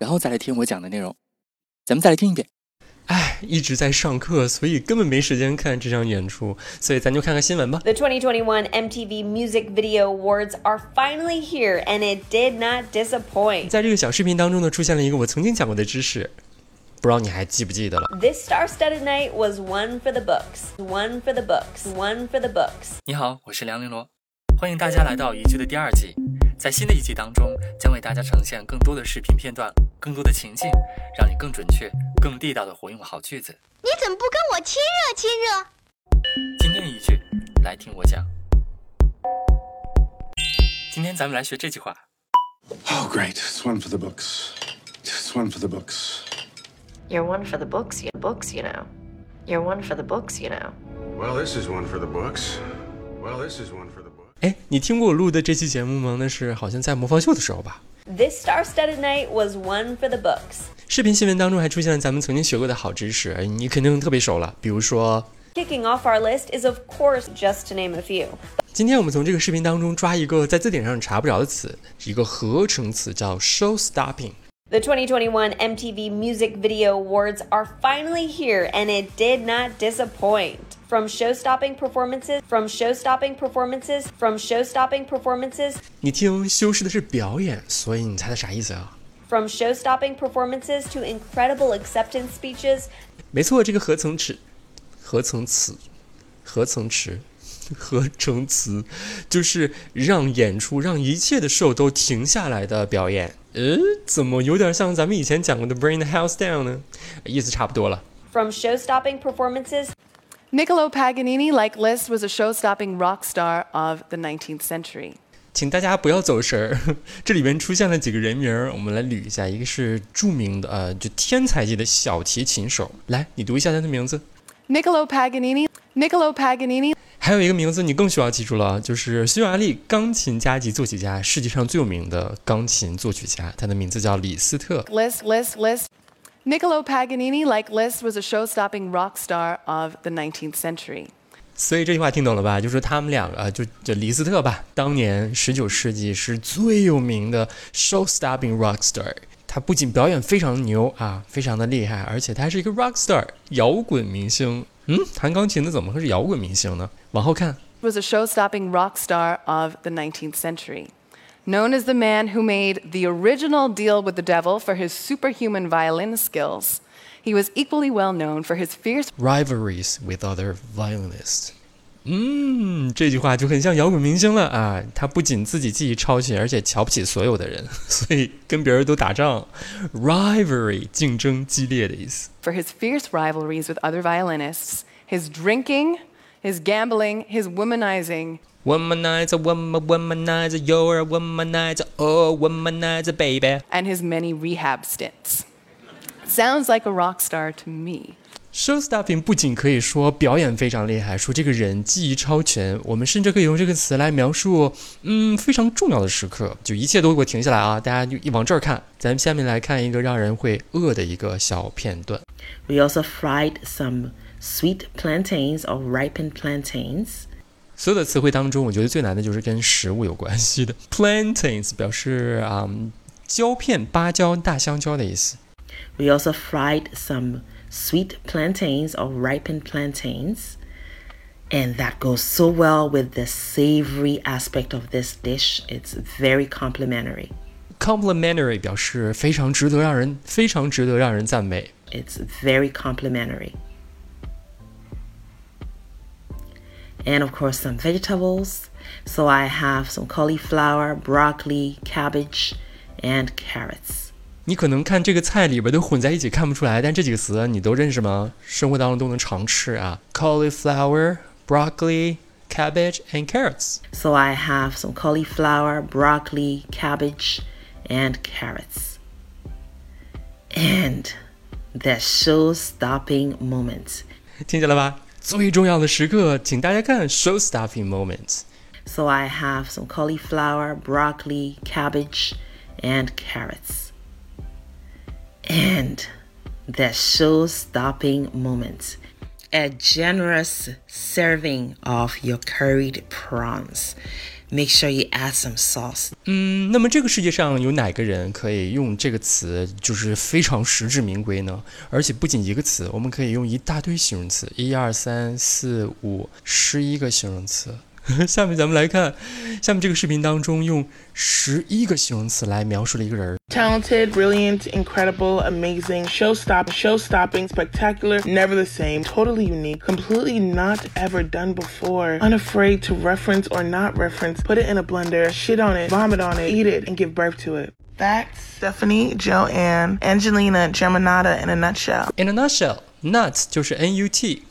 然后再来听我讲的内容。咱们再来听一遍。哎，一直在上课，所以根本没时间看这场演出，所以咱就看看新闻吧。The 2021 MTV Music Video Awards are finally here, and it did not disappoint. 在这个小视频当中呢，出现了一个我曾经讲过的知识，不知道你还记不记得了？This star-studded night was one for the books, one for the books, one for the books. 你好，我是梁玲罗，欢迎大家来到一句的第二季。在新的一季当中，将为大家呈现更多的视频片段，更多的情境，让你更准确、更地道的活用好句子。你怎么不跟我亲热亲热？今天一句，来听我讲。今天咱们来学这句话。Oh, great. It's one for the books. It's one for the books. You're one for the books, you books, you know. You're one for the books, you know. Well, this is one for the books. Well, this is one for the. 哎，你听过我录的这期节目吗？那是好像在模仿秀的时候吧。This star-studded night was one for the books. 视频新闻当中还出现了咱们曾经学过的好知识，你肯定特别熟了。比如说，Kicking off our list is, of course, just to name a few. 今天我们从这个视频当中抓一个在字典上查不着的词，一个合成词叫 show stopping。The 2021 MTV Music Video Awards are finally here, and it did not disappoint. From show-stopping performances, from show-stopping performances, from show-stopping performances, 你听修饰的是表演，所以你猜它啥意思啊？ from show-stopping performances to incredible acceptance speeches, 没错，这个合成词，合成词，合成词，合成词，就是让演出、让一切的 show 都停下来的表演。 呃，怎么有点像咱们以前讲过的 “Bring the House Down” 呢？意思差不多了。 from show-stopping performances Niccolo Paganini, like Liszt, was a show stopping rock star of the 19th century. 请大家不要走神儿，这里边出现了几个人名儿，我们来捋一下。一个是着名的呃，就天才级的小提琴手，来，你读一下他的名字。 Niccolo Paganini, Niccolo Paganini, 还有一个名字你更需要记住了，就是匈牙利钢琴家及作曲家，世界上最有名的钢琴作曲家，他的名字叫李斯特。Liszt, Liszt, Liszt. Niccolo Paganini, like Liszt, was a show stopping rock star of the 19th century. 所以这句话听懂了吧？就是他们两个，就就李斯特吧，当年十九世纪是最有名的 show-stopping rock star。他不仅表演非常牛啊，非常的厉害，而且他是一个 rock star 摇滚明星。嗯，弹钢琴的怎么会是摇滚明星呢？往后看， Was a show stopping rock star of the 19th century. Known as the man who made the original deal with the devil for his superhuman violin skills, he was equally well known for his fierce rivalries with other violinists。 嗯，这句话就很像摇滚明星了啊！他不仅自己技艺超群，而且瞧不起所有的人，所以跟别人都打仗。rivalry 竞争激烈的意思。 for his fierce rivalries with other violinists, his drinking, his gambling, his womanizing, Womanizer, woman, womanizer, you're a womanizer, oh, womanizer, baby. and his many rehab stints. Sounds like a rock star to me. Showstopping 不仅可以说表演非常厉害，说这个人技艺超群，我们甚至可以用这个词来描述，嗯，非常重要的时刻，就一切都给我停下来啊！大家就一往这儿看，咱们下面来看一个让人会饿的一个小片段。We also fried some sweet plantains or ripened plantains. 所有的词汇当中，我觉得最难的就是跟食物有关系的。Plantains 表示啊、嗯椒片、芭蕉、大香蕉的意思。We also fried some sweet plantains or ripened plantains. And that goes so well with the savory aspect of this dish. It's very complimentary. Complimentary 表示非常值得让人非常值得让人赞美。 It's very complimentary. And of course, some vegetables. So I have some cauliflower, broccoli, cabbage, and carrots. 你可能看这个菜里边都混在一起看不出来，但这几个词你都认识吗？生活当中都能常吃啊，cauliflower、broccoli、cabbage and carrots。 So I have some cauliflower, broccoli, cabbage, and carrots. and the show-stopping moments. 听见了吧？最重要的时刻，请大家看 show-stopping moments。 So I have some cauliflower, broccoli, cabbage, and carrots. And the show-stopping moments. A generous serving of your curried prawns. Make sure you add some sauce. 嗯，那么这个世界上有哪个人可以用这个词，就是非常实至名归呢？而且不仅一个词，我们可以用一大堆形容词，一二三四五十一个形容词。 下面咱们来看，下面这个视频当中用十一个形容词来描述了一个人：talented, brilliant, incredible, amazing, show-stopping, spectacular, never the same, totally unique, completely not ever done before, unafraid to reference or not reference, put it in a blender, shit on it, vomit on it, eat it, and give birth to it. That's Stefani, Joanne, Angelina, Germanotta in a nutshell. In a nutshell, nuts 就是 N U T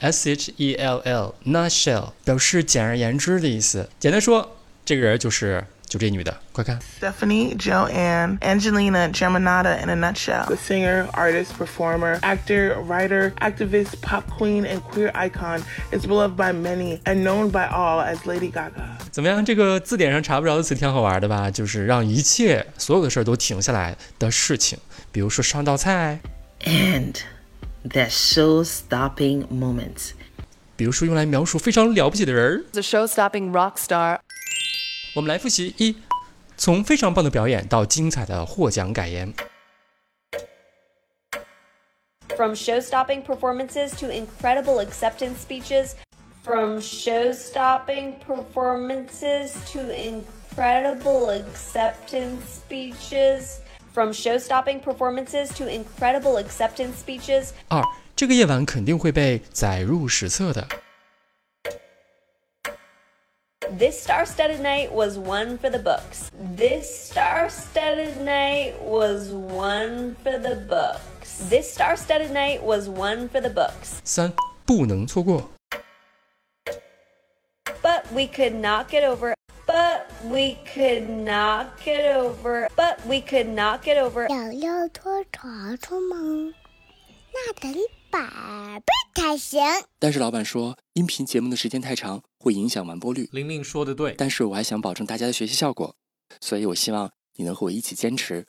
S H E L L L，nutshell 表示简而言之的意思。简单说，这个人就是就这女的，快看。Stefani Joanne Angelina Germanotta in a nutshell. The singer, artist, performer, actor, writer, activist, pop queen, and queer icon is beloved by many and known by all as Lady Gaga. 怎么样？这个字典上查不着的词挺好玩的吧？就是让一切所有的事儿都停下来的事情，比如说上道菜。And the show-stopping moments. 比如说用来描述非常了不起的人儿。 The show-stopping rock star 我们来复习一，从非常棒的表演到精彩的获奖感言。 From show stopping performances to incredible acceptance speeches. From show stopping performances to incredible acceptance speeches. From show stopping performances to incredible acceptance speeches. 二，这个夜晚肯定会被载入史册的。 This star studded night was one for the books. This star studded night was one for the books. This star studded night was one for the books. 三，不能错过。 But we could not get over. But we could not get over. But we could not get over. 要要拖床床吗？那得百倍才行。但是老板说，音频节目的时间太长，会影响完播率。玲玲说的对，但是我还想保证大家的学习效果，所以我希望你能和我一起坚持，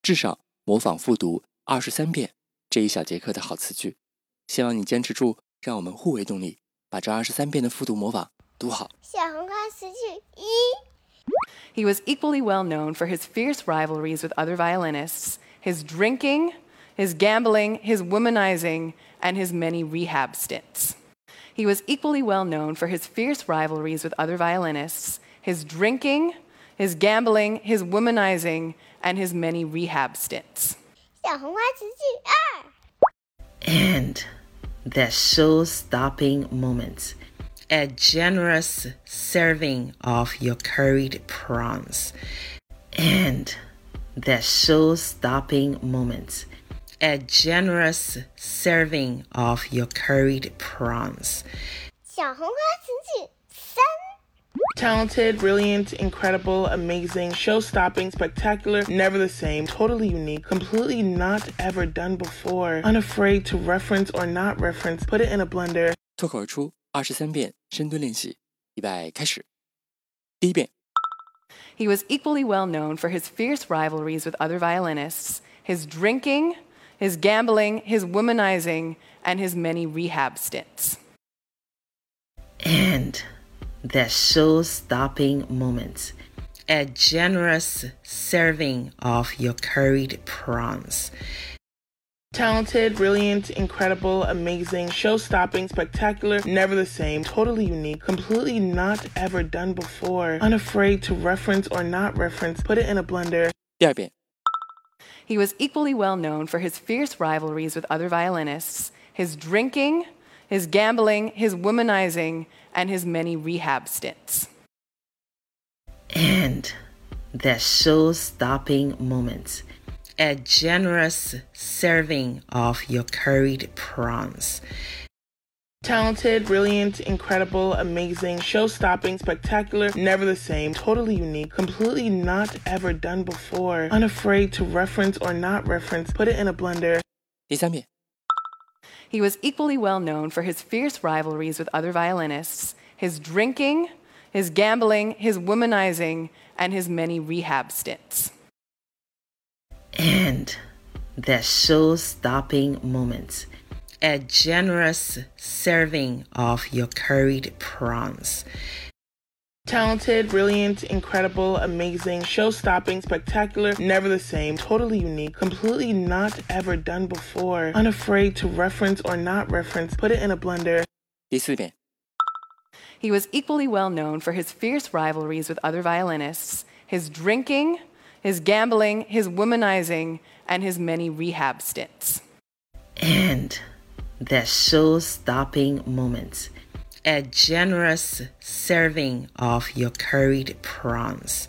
至少模仿复读二十三遍这一小节课的好词句。希望你坚持住，让我们互为动力，把这二十三遍的复读模仿 读好。小红花词句一。 He was equally well known for his fierce rivalries with other violinists, his drinking, his gambling, his womanizing, and his many rehab stints. He was equally well known for his fierce rivalries with other violinists, his drinking, his gambling, his womanizing, and his many rehab stints. 小红花词句二。 And the show-stopping moments. A generous serving of your curried prawns. And the show-stopping moments. A generous serving of your curried prawns. 小红花词句三。 Talented, brilliant, incredible, amazing, show stopping, spectacular, never the same, totally unique, completely not ever done before, unafraid to reference or not reference, put it in a blender. 脱口而出 二十三遍深蹲练习，预备开始。第一遍， He was equally well known for his fierce rivalries with other violinists, his drinking, his gambling, his womanizing, and his many rehab stints. And the show-stopping moments. A generous serving of your curried prawns. Talented, brilliant, incredible, amazing, show stopping, spectacular, never the same, totally unique, completely not ever done before, unafraid to reference or not reference, put it in a blender. 第二遍， He was equally well known for his fierce rivalries with other violinists, his drinking, his gambling, his womanizing, and his many rehab stints. And the show-stopping moments. A generous serving of your curried prawns. Talented, brilliant, incredible, amazing, show stopping, spectacular, never the same, totally unique, completely not ever done before, unafraid to reference or not reference, put it in a blender. 第三遍， He was equally well known for his fierce rivalries with other violinists, his drinking, his gambling, his womanizing, and his many rehab stints. and their show stopping moments. A generous serving of your curried prawns. Talented, brilliant, incredible, amazing, show stopping, spectacular, never the same, totally unique, completely not ever done before, unafraid to reference or not reference, put it in a blender. He was equally well known for his fierce rivalries with other violinists, his drinking, his gambling, his womanizing, and his many rehab stints. And the show stopping moments. A generous serving of your curried prawns.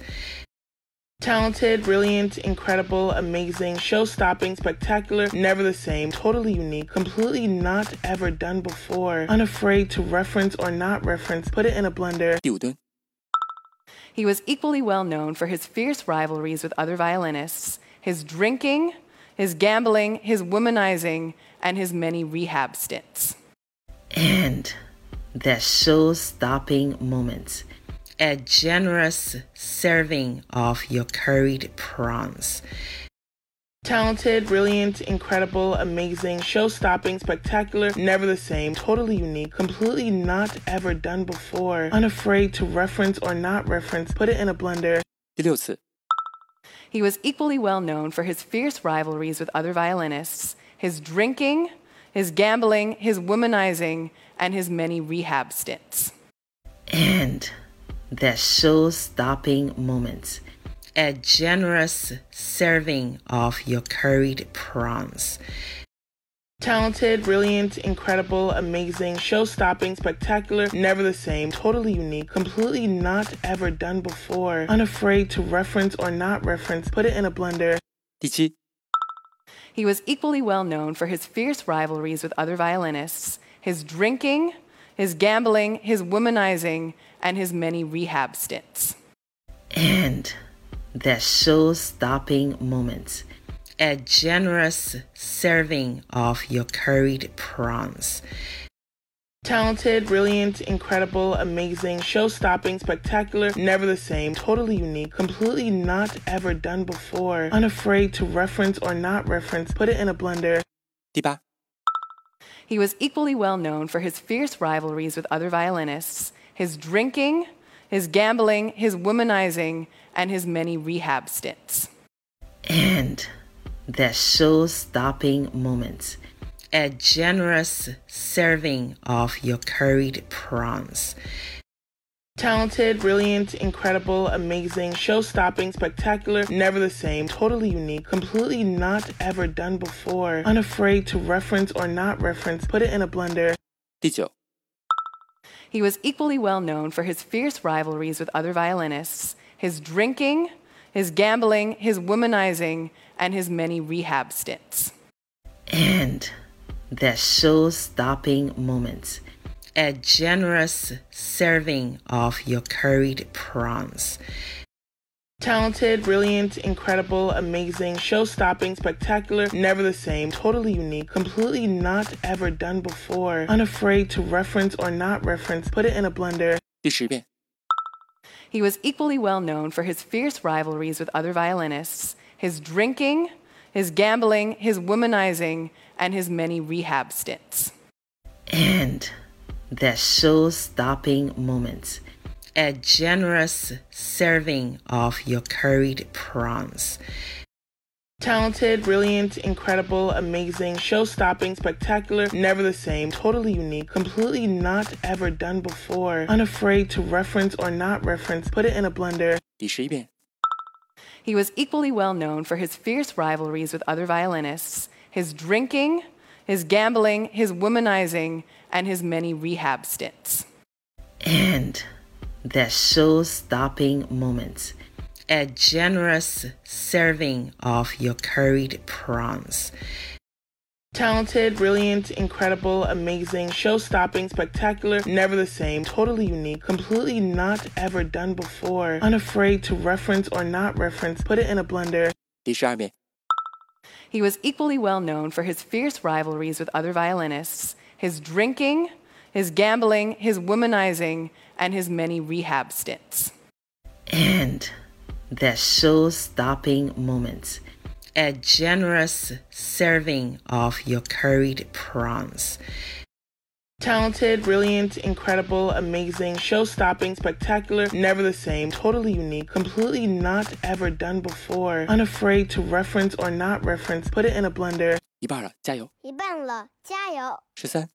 Talented, brilliant, incredible, amazing, show stopping, spectacular, never the same, totally unique, completely not ever done before, unafraid to reference or not reference, put it in a blender. He was equally well known for his fierce rivalries with other violinists, his drinking, his gambling, his womanizing, and his many rehab stints. And the show stopping moments. A generous serving of your curried prawns Talented, brilliant, incredible, amazing, show stopping, spectacular, never the same, totally unique, completely not ever done before, unafraid to reference or not reference, put it in a blender. 第六次， He was equally well known for his fierce rivalries with other violinists, his drinking, his gambling, his womanizing, and his many rehab stints. And the show stopping moments. A generous serving of your curried prawns. Talented, brilliant, incredible, amazing, show stopping, spectacular, never the same, totally unique, completely not ever done before, unafraid to reference or not reference, put it in a blender. 第七，He was equally well known for his fierce rivalries with other violinists, his drinking, his gambling, his womanizing, and his many rehab stints. And the show stopping moments. A generous serving of your curried prawns. Talented, brilliant, incredible, amazing, show stopping, spectacular, never the same, totally unique, completely not ever done before, unafraid to reference or not reference, put it in a blender. 第八，He was equally well known for his fierce rivalries with other violinists, his drinking, his gambling, his womanizing, and his many rehab stints. And the show stopping moments. A generous serving of your curried prawns. Talented, brilliant, incredible, amazing, show stopping, spectacular, never the same, totally unique, completely not ever done before, unafraid to reference or not reference, put it in a blender. 第九，He was equally well known for his fierce rivalries with other violinists, his drinking, his gambling, his womanizing, and his many rehab stints. And the show stopping moments. A generous serving of your curried prawns. Talented, brilliant, incredible, amazing, show stopping, spectacular, never the same, totally unique, completely not ever done before, unafraid to reference or not reference, put it in a blender. 第十遍， he was equally well known for his fierce rivalries with other violinists, his drinking, his gambling, his womanizing, and his many rehab stints. And the show stopping moments. A generous serving of your curried prawns. Talented, brilliant, incredible, amazing, show stopping, spectacular, never the same, totally unique, completely not ever done before, unafraid to reference or not reference, put it in a blender. He was equally well known for his fierce rivalries with other violinists, his drinking, his gambling, his womanizing, and his many rehab stints. And the show stopping moments a generous serving of your curried prawns. Talented, brilliant, incredible, amazing, show stopping, spectacular, never the same, totally unique, completely not ever done before, unafraid to reference or not reference, put it in a blender. He was equally well known for his fierce rivalries with other violinists, his drinking, his gambling, his womanizing, and his many rehab stints. And the show stopping moments. A generous serving of your curried prawns. Talented, brilliant, incredible, amazing, show stopping, spectacular, never the same, totally unique, completely not ever done before, unafraid to reference or not reference, put it in a blender. 一半了，加油！一半了，加油！十三、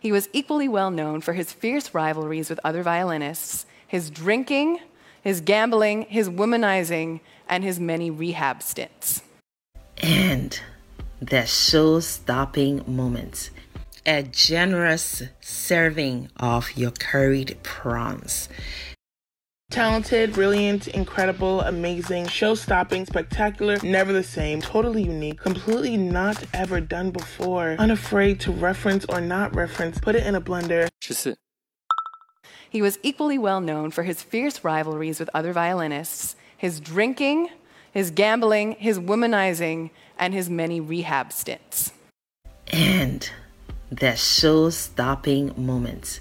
He was equally well known for his fierce rivalries with other violinists, his drinking, his gambling, his womanizing, and his many rehab stints. And the show stopping moments. A generous serving of your curried prawns. Talented, brilliant, incredible, amazing, show stopping, spectacular, never the same, totally unique, completely not ever done before, unafraid to reference or not reference, put it in a blender. 十四、He was equally well known for his fierce rivalries with other violinists, his drinking, his gambling, his womanizing, and his many rehab stints. And the show stopping moments.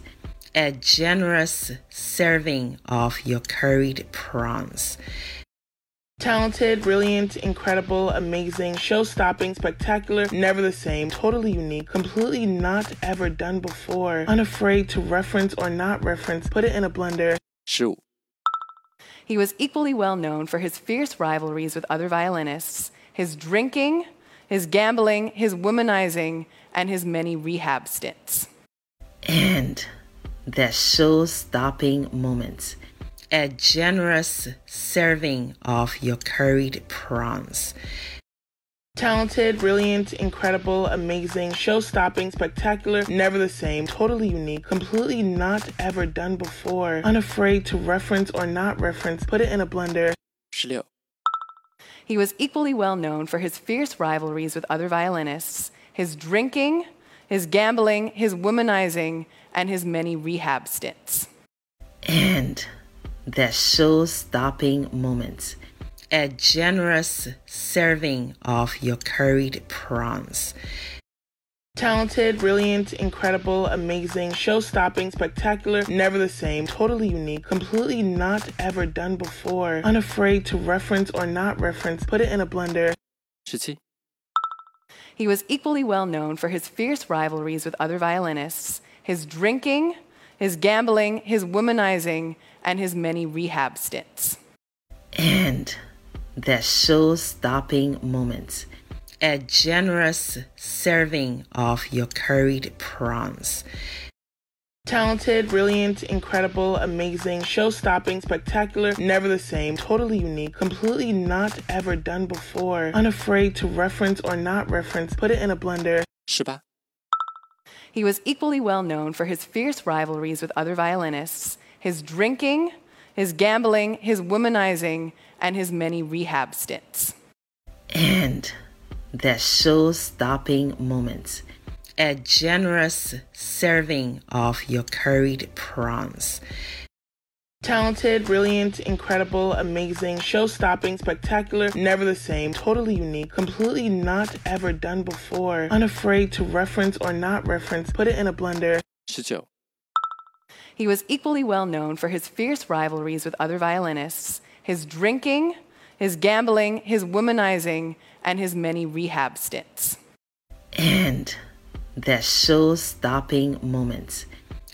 A generous serving of your curried prawns. Talented, brilliant, incredible, amazing, show stopping, spectacular, never the same, totally unique, completely not ever done before, unafraid to reference or not reference, put it in a blender. Shoot. He was equally well known for his fierce rivalries with other violinists, his drinking, his gambling, his womanizing, and his many rehab stints. And the show stopping moments. A generous serving of your curried prawns. Talented, brilliant, incredible, amazing, show stopping, spectacular, never the same, totally unique, completely not ever done before, unafraid to reference or not reference, put it in a blender. 十六、He was equally well known for his fierce rivalries with other violinists, his drinking, his gambling, his womanizing, and his many rehab stints. And the show stopping moments. A generous serving of your curried prawns. Talented, brilliant, incredible, amazing, show stopping, spectacular, never the same, totally unique, completely not ever done before, unafraid to reference or not reference, put it in a blender. 十七、He was equally well known for his fierce rivalries with other violinists, his drinking, his gambling, his womanizing, and his many rehab stints. And the show stopping moments. A generous serving of your curried prawns. Talented, brilliant, incredible, amazing, show stopping, spectacular, never the same, totally unique, completely not ever done before, unafraid to reference or not reference, put it in a blender. 十八、He was equally well known for his fierce rivalries with other violinists, his drinking, his gambling, his womanizing, and his many rehab stints. And the show stopping moments. A generous serving of your curried prawns. Talented, brilliant, incredible, amazing, show stopping, spectacular, never the same, totally unique, completely not ever done before, unafraid to reference or not reference, put it in a blender. 十九、He was equally well known for his fierce rivalries with other violinists, his drinking, his gambling, his womanizing, and his many rehab stints. And the show stopping moments.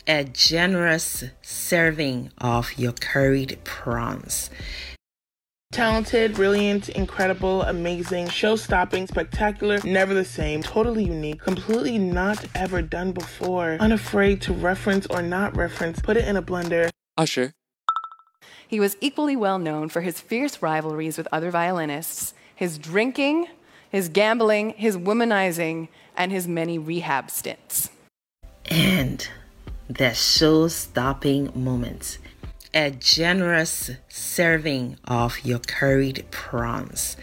A generous serving of your curried prawns. Talented, brilliant, incredible, amazing, show stopping, spectacular, never the same, totally unique, completely not ever done before, unafraid to reference or not reference, put it in a blender. 二十、He was equally well known for his fierce rivalries with other violinists, his drinking, his gambling, his womanizing, and his many rehab stints. And the show stopping moments a generous serving of your curried prawns.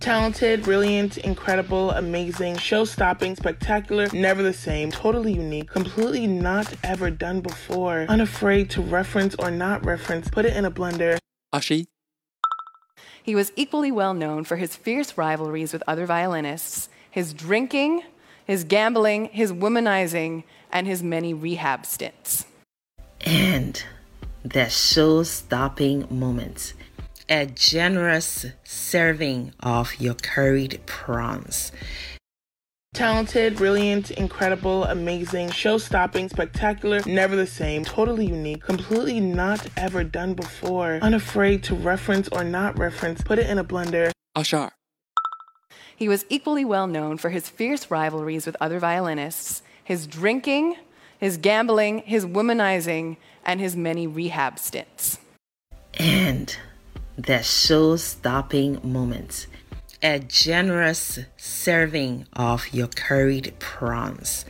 Talented, brilliant, incredible, amazing, show stopping, spectacular, never the same, totally unique, completely not ever done before, unafraid to reference or not reference, put it in a blender. Ashi. He was equally well known for his fierce rivalries with other violinists, his drinking, his gambling, his womanizing, and his many rehab stints. And that show stopping moments, a generous serving of your curried prawns. Talented, brilliant, incredible, amazing, show stopping, spectacular, never the same, totally unique, completely not ever done before, unafraid to reference or not reference, put it in a blender. Ashar. He was equally well known for his fierce rivalries with other violinists, his drinking, his gambling, his womanizing, and his many rehab stints. And the show stopping moments. A generous serving of your curried prawns.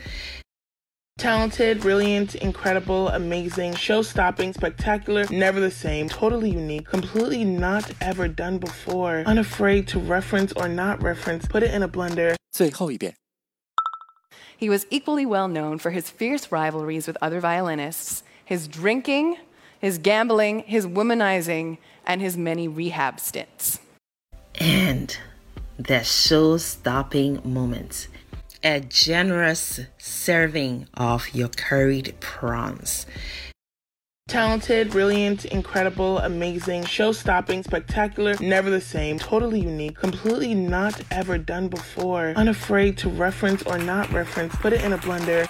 Talented, brilliant, incredible, amazing, show stopping, spectacular, never the same, totally unique, completely not ever done before, unafraid to reference or not reference, put it in a blender. 最后一遍。 he was equally well known for his fierce rivalries with other violinists, his drinking, his gambling, his womanizing, and his many rehab stints. And the show stopping moments. A generous serving of your curried prawns. Talented, brilliant, incredible, amazing, show stopping, spectacular, never the same, totally unique, completely not ever done before, unafraid to reference or not reference, put it in a blender.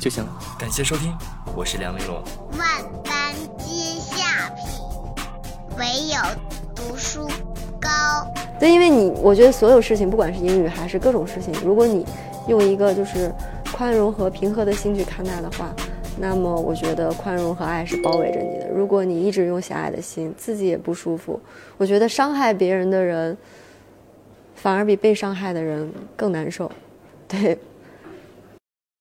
就行了。感谢收听，我是梁丽罗。万般皆下品，唯有读书高。对，因为你，我觉得所有事情，不管是英语还是各种事情，如果你用一个就是宽容和平和的心去看待的话，那么我觉得宽容和爱是包围着你的。如果你一直用狭隘的心，自己也不舒服，我觉得伤害别人的人，反而比被伤害的人更难受。对，